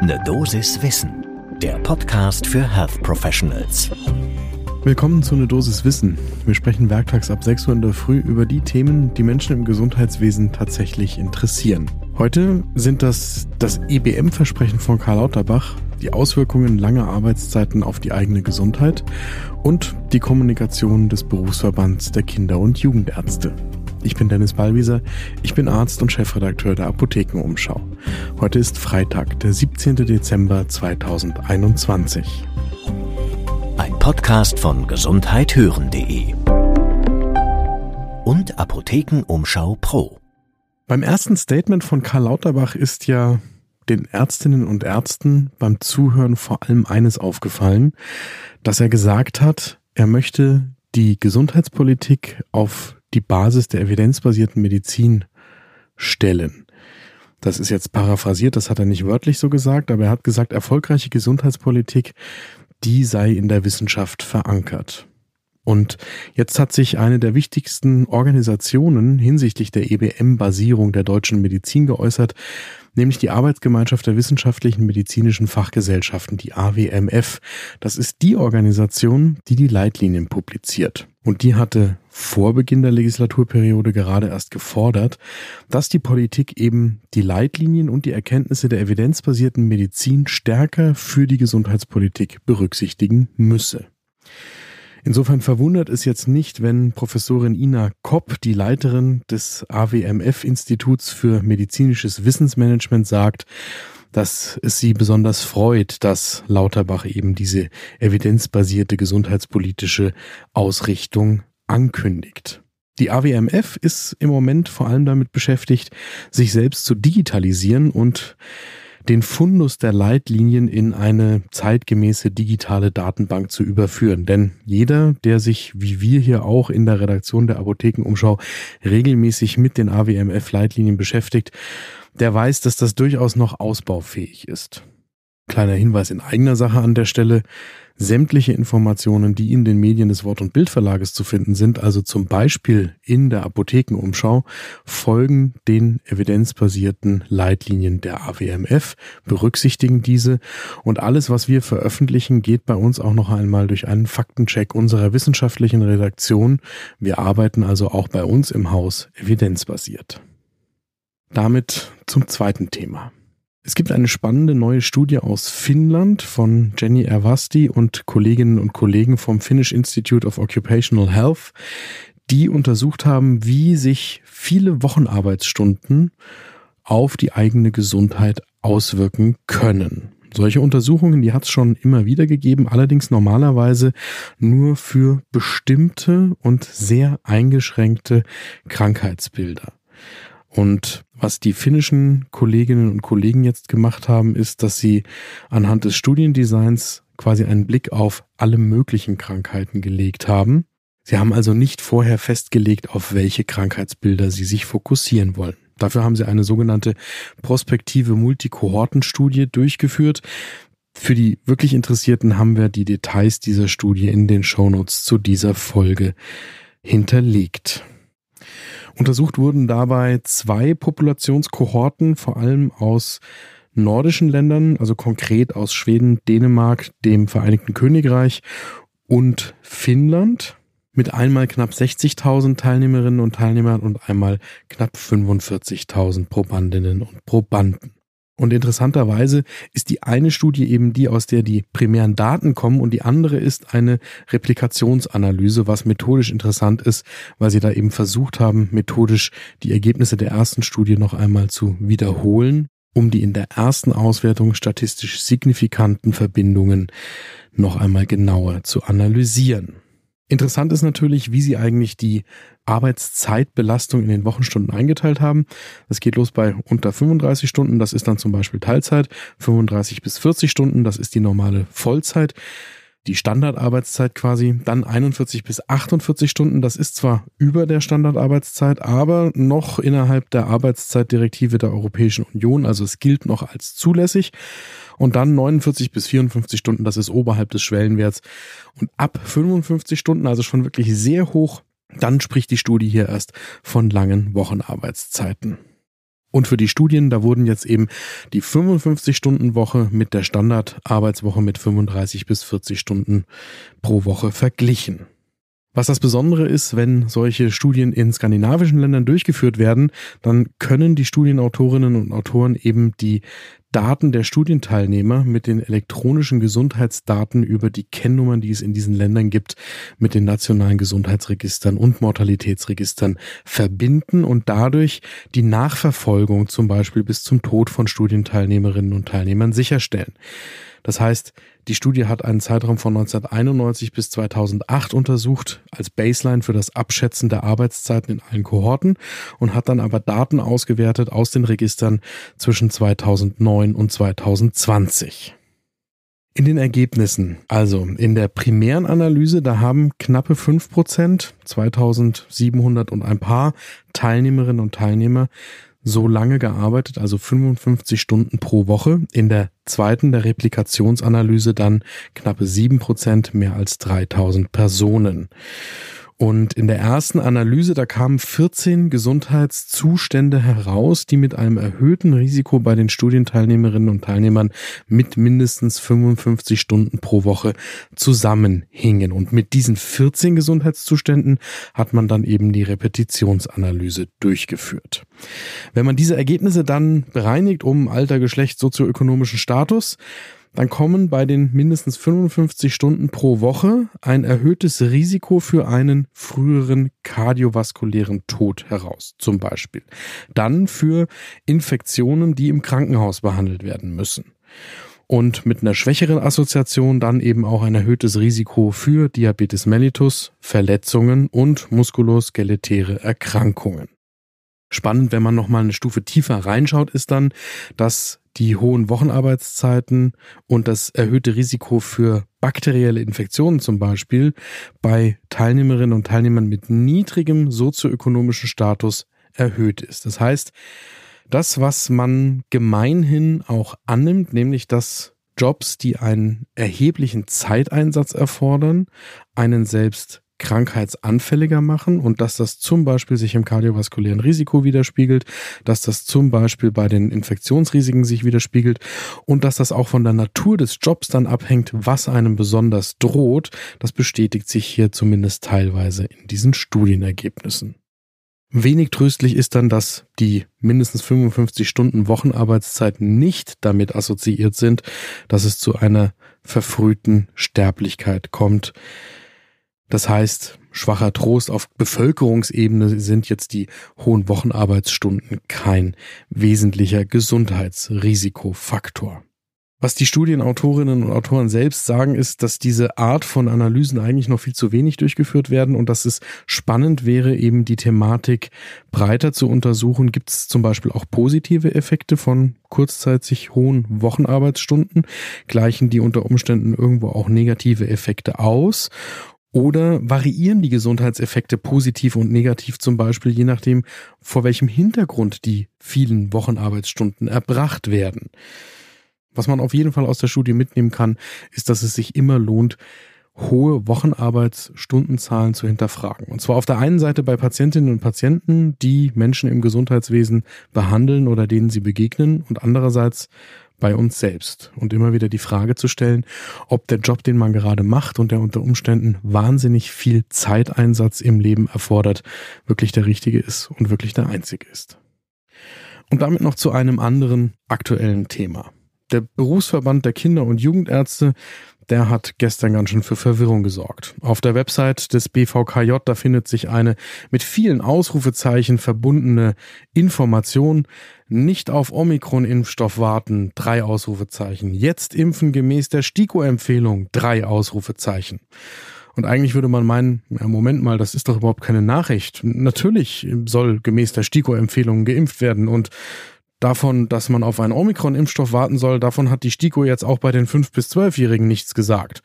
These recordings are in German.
Ne Dosis Wissen, der Podcast für Health Professionals. Willkommen zu Ne Dosis Wissen. Wir sprechen werktags ab 6 Uhr in der Früh über die Themen, die Menschen im Gesundheitswesen tatsächlich interessieren. Heute sind das das EBM-Versprechen von Karl Lauterbach, die Auswirkungen langer Arbeitszeiten auf die eigene Gesundheit und die Kommunikation des Berufsverbands der Kinder- und Jugendärzte. Ich bin Dennis Ballwieser, ich bin Arzt und Chefredakteur der Apothekenumschau. Heute ist Freitag, der 17. Dezember 2021. Ein Podcast von gesundheithören.de und Apothekenumschau Pro. Beim ersten Statement von Karl Lauterbach ist ja den Ärztinnen und Ärzten beim Zuhören vor allem eines aufgefallen, dass er gesagt hat, er möchte die Gesundheitspolitik auf die Basis der evidenzbasierten Medizin stellen. Das ist jetzt paraphrasiert, das hat er nicht wörtlich so gesagt, aber er hat gesagt, erfolgreiche Gesundheitspolitik, die sei in der Wissenschaft verankert. Und jetzt hat sich eine der wichtigsten Organisationen hinsichtlich der EBM-Basierung der deutschen Medizin geäußert, nämlich die Arbeitsgemeinschaft der wissenschaftlichen medizinischen Fachgesellschaften, die AWMF. Das ist die Organisation, die die Leitlinien publiziert. Und die hatte vor Beginn der Legislaturperiode gerade erst gefordert, dass die Politik eben die Leitlinien und die Erkenntnisse der evidenzbasierten Medizin stärker für die Gesundheitspolitik berücksichtigen müsse. Insofern verwundert es jetzt nicht, wenn Professorin Ina Kopp, die Leiterin des AWMF-Instituts für medizinisches Wissensmanagement, sagt, dass es sie besonders freut, dass Lauterbach eben diese evidenzbasierte gesundheitspolitische Ausrichtung ankündigt. Die AWMF ist im Moment vor allem damit beschäftigt, sich selbst zu digitalisieren und den Fundus der Leitlinien in eine zeitgemäße digitale Datenbank zu überführen. Denn jeder, der sich, wie wir hier auch in der Redaktion der Apothekenumschau, regelmäßig mit den AWMF-Leitlinien beschäftigt, der weiß, dass das durchaus noch ausbaufähig ist. Kleiner Hinweis in eigener Sache an der Stelle. Sämtliche Informationen, die in den Medien des Wort- und Bildverlages zu finden sind, also zum Beispiel in der Apothekenumschau, folgen den evidenzbasierten Leitlinien der AWMF, berücksichtigen diese und alles, was wir veröffentlichen, geht bei uns auch noch einmal durch einen Faktencheck unserer wissenschaftlichen Redaktion. Wir arbeiten also auch bei uns im Haus evidenzbasiert. Damit zum zweiten Thema. Es gibt eine spannende neue Studie aus Finnland von Jenny Ervasti und Kolleginnen und Kollegen vom Finnish Institute of Occupational Health, die untersucht haben, wie sich viele Wochenarbeitsstunden auf die eigene Gesundheit auswirken können. Solche Untersuchungen, die hat es schon immer wieder gegeben, allerdings normalerweise nur für bestimmte und sehr eingeschränkte Krankheitsbilder. Und was die finnischen Kolleginnen und Kollegen jetzt gemacht haben, ist, dass sie anhand des Studiendesigns quasi einen Blick auf alle möglichen Krankheiten gelegt haben. Sie haben also nicht vorher festgelegt, auf welche Krankheitsbilder sie sich fokussieren wollen. Dafür haben sie eine sogenannte prospektive Multikohortenstudie durchgeführt. Für die wirklich Interessierten haben wir die Details dieser Studie in den Shownotes zu dieser Folge hinterlegt. Untersucht wurden dabei zwei Populationskohorten, vor allem aus nordischen Ländern, also konkret aus Schweden, Dänemark, dem Vereinigten Königreich und Finnland mit einmal knapp 60.000 Teilnehmerinnen und Teilnehmern und einmal knapp 45.000 Probandinnen und Probanden. Und interessanterweise ist die eine Studie eben die, aus der die primären Daten kommen und die andere ist eine Replikationsanalyse, was methodisch interessant ist, weil sie da eben versucht haben, methodisch die Ergebnisse der ersten Studie noch einmal zu wiederholen, um die in der ersten Auswertung statistisch signifikanten Verbindungen noch einmal genauer zu analysieren. Interessant ist natürlich, wie sie eigentlich die Arbeitszeitbelastung in den Wochenstunden eingeteilt haben. Das geht los bei unter 35 Stunden, das ist dann zum Beispiel Teilzeit, 35 bis 40 Stunden, das ist die normale Vollzeit die Standardarbeitszeit quasi, dann 41 bis 48 Stunden. Das ist zwar über der Standardarbeitszeit, aber noch innerhalb der Arbeitszeitdirektive der Europäischen Union. Also es gilt noch als zulässig. Und dann 49 bis 54 Stunden, das ist oberhalb des Schwellenwerts. Und ab 55 Stunden, also schon wirklich sehr hoch, dann spricht die Studie hier erst von langen Wochenarbeitszeiten. Und für die Studien, da wurden jetzt eben die 55-Stunden-Woche mit der Standardarbeitswoche mit 35 bis 40 Stunden pro Woche verglichen. Was das Besondere ist, wenn solche Studien in skandinavischen Ländern durchgeführt werden, dann können die Studienautorinnen und Autoren eben die Daten der Studienteilnehmer mit den elektronischen Gesundheitsdaten über die Kennnummern, die es in diesen Ländern gibt, mit den nationalen Gesundheitsregistern und Mortalitätsregistern verbinden und dadurch die Nachverfolgung zum Beispiel bis zum Tod von Studienteilnehmerinnen und Teilnehmern sicherstellen. Das heißt, die Studie hat einen Zeitraum von 1991 bis 2008 untersucht als Baseline für das Abschätzen der Arbeitszeiten in allen Kohorten und hat dann aber Daten ausgewertet aus den Registern zwischen 2009 und 2020. In den Ergebnissen, also in der primären Analyse, da haben knappe fünf Prozent, 2700 und ein paar Teilnehmerinnen und Teilnehmer so lange gearbeitet, also 55 Stunden pro Woche. In der zweiten, der Replikationsanalyse, dann knappe sieben Prozent, mehr als 3000 Personen. Und in der ersten Analyse, da kamen 14 Gesundheitszustände heraus, die mit einem erhöhten Risiko bei den Studienteilnehmerinnen und Teilnehmern mit mindestens 55 Stunden pro Woche zusammenhingen. Und mit diesen 14 Gesundheitszuständen hat man dann eben die Repetitionsanalyse durchgeführt. Wenn man diese Ergebnisse dann bereinigt um Alter, Geschlecht, sozioökonomischen Status, dann kommen bei den mindestens 55 Stunden pro Woche ein erhöhtes Risiko für einen früheren kardiovaskulären Tod heraus, zum Beispiel. Dann für Infektionen, die im Krankenhaus behandelt werden müssen. Und mit einer schwächeren Assoziation dann eben auch ein erhöhtes Risiko für Diabetes mellitus, Verletzungen und muskuloskeletäre Erkrankungen. Spannend, wenn man nochmal eine Stufe tiefer reinschaut, ist dann, dass die hohen Wochenarbeitszeiten und das erhöhte Risiko für bakterielle Infektionen zum Beispiel bei Teilnehmerinnen und Teilnehmern mit niedrigem sozioökonomischen Status erhöht ist. Das heißt, das, was man gemeinhin auch annimmt, nämlich dass Jobs, die einen erheblichen Zeiteinsatz erfordern, einen selbst krankheitsanfälliger machen und dass das zum Beispiel sich im kardiovaskulären Risiko widerspiegelt, dass das zum Beispiel bei den Infektionsrisiken sich widerspiegelt und dass das auch von der Natur des Jobs dann abhängt, was einem besonders droht. Das bestätigt sich hier zumindest teilweise in diesen Studienergebnissen. Wenig tröstlich ist dann, dass die mindestens 55 Stunden Wochenarbeitszeit nicht damit assoziiert sind, dass es zu einer verfrühten Sterblichkeit kommt. Das heißt, schwacher Trost auf Bevölkerungsebene sind jetzt die hohen Wochenarbeitsstunden kein wesentlicher Gesundheitsrisikofaktor. Was die Studienautorinnen und Autoren selbst sagen, ist, dass diese Art von Analysen eigentlich noch viel zu wenig durchgeführt werden und dass es spannend wäre, eben die Thematik breiter zu untersuchen. Gibt es zum Beispiel auch positive Effekte von kurzzeitig hohen Wochenarbeitsstunden? Gleichen die unter Umständen irgendwo auch negative Effekte aus? Oder variieren die Gesundheitseffekte positiv und negativ zum Beispiel, je nachdem, vor welchem Hintergrund die vielen Wochenarbeitsstunden erbracht werden? Was man auf jeden Fall aus der Studie mitnehmen kann, ist, dass es sich immer lohnt, hohe Wochenarbeitsstundenzahlen zu hinterfragen. Und zwar auf der einen Seite bei Patientinnen und Patienten, die Menschen im Gesundheitswesen behandeln oder denen sie begegnen und andererseits bei uns selbst und immer wieder die Frage zu stellen, ob der Job, den man gerade macht und der unter Umständen wahnsinnig viel Zeiteinsatz im Leben erfordert, wirklich der richtige ist und wirklich der einzige ist. Und damit noch zu einem anderen aktuellen Thema. Der Berufsverband der Kinder- und Jugendärzte der hat gestern ganz schön für Verwirrung gesorgt. Auf der Website des BVKJ, da findet sich eine mit vielen Ausrufezeichen verbundene Information. Nicht auf Omikron-Impfstoff warten, drei Ausrufezeichen. Jetzt impfen gemäß der STIKO-Empfehlung, drei Ausrufezeichen. Und eigentlich würde man meinen, ja, Moment mal, das ist doch überhaupt keine Nachricht. Natürlich soll gemäß der STIKO-Empfehlung geimpft werden und Davon, dass man auf einen Omikron-Impfstoff warten soll, davon hat die STIKO jetzt auch bei den 5- bis 12-Jährigen nichts gesagt.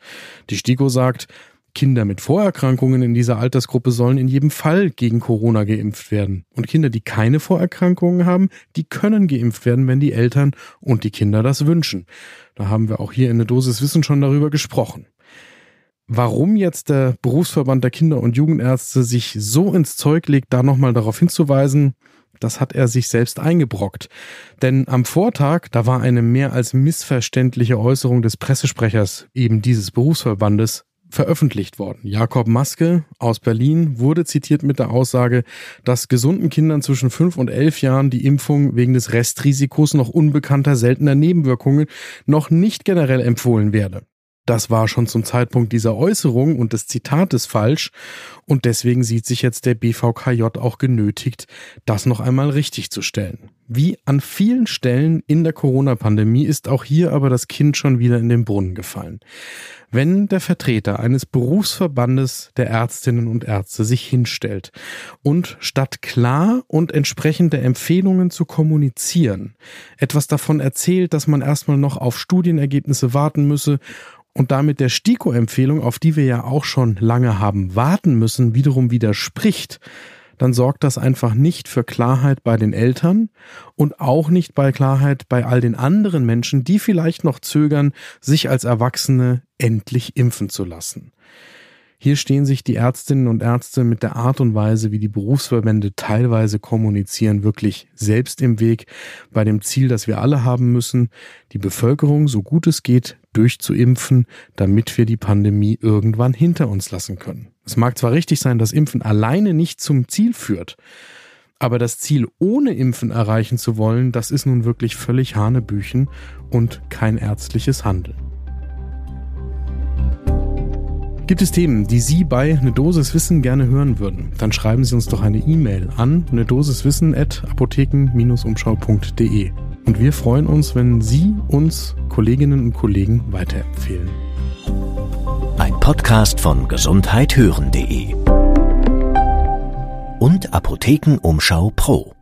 Die STIKO sagt, Kinder mit Vorerkrankungen in dieser Altersgruppe sollen in jedem Fall gegen Corona geimpft werden. Und Kinder, die keine Vorerkrankungen haben, die können geimpft werden, wenn die Eltern und die Kinder das wünschen. Da haben wir auch hier in der Dosis Wissen schon darüber gesprochen. Warum jetzt der Berufsverband der Kinder- und Jugendärzte sich so ins Zeug legt, da nochmal darauf hinzuweisen, das hat er sich selbst eingebrockt. Denn am Vortag, da war eine mehr als missverständliche Äußerung des Pressesprechers eben dieses Berufsverbandes veröffentlicht worden. Jakob Maske aus Berlin wurde zitiert mit der Aussage, dass gesunden Kindern zwischen fünf und elf Jahren die Impfung wegen des Restrisikos noch unbekannter seltener Nebenwirkungen noch nicht generell empfohlen werde. Das war schon zum Zeitpunkt dieser Äußerung und des Zitates falsch und deswegen sieht sich jetzt der BVKJ auch genötigt, das noch einmal richtig zu stellen. Wie an vielen Stellen in der Corona-Pandemie ist auch hier aber das Kind schon wieder in den Brunnen gefallen. Wenn der Vertreter eines Berufsverbandes der Ärztinnen und Ärzte sich hinstellt und statt klar und entsprechende Empfehlungen zu kommunizieren, etwas davon erzählt, dass man erstmal noch auf Studienergebnisse warten müsse und damit der STIKO-Empfehlung, auf die wir ja auch schon lange haben warten müssen, wiederum widerspricht, dann sorgt das einfach nicht für Klarheit bei den Eltern und auch nicht bei Klarheit bei all den anderen Menschen, die vielleicht noch zögern, sich als Erwachsene endlich impfen zu lassen. Hier stehen sich die Ärztinnen und Ärzte mit der Art und Weise, wie die Berufsverbände teilweise kommunizieren, wirklich selbst im Weg bei dem Ziel, das wir alle haben müssen, die Bevölkerung so gut es geht durchzuimpfen, damit wir die Pandemie irgendwann hinter uns lassen können. Es mag zwar richtig sein, dass Impfen alleine nicht zum Ziel führt, aber das Ziel ohne Impfen erreichen zu wollen, das ist nun wirklich völlig Hanebüchen und kein ärztliches Handeln. Gibt es Themen, die Sie bei Ne Dosis Wissen gerne hören würden? Dann schreiben Sie uns doch eine E-Mail an ne Dosiswissen at apotheken-umschau.de. Und wir freuen uns, wenn Sie uns Kolleginnen und Kollegen weiterempfehlen. Ein Podcast von gesundheithören.de und Apothekenumschau Pro.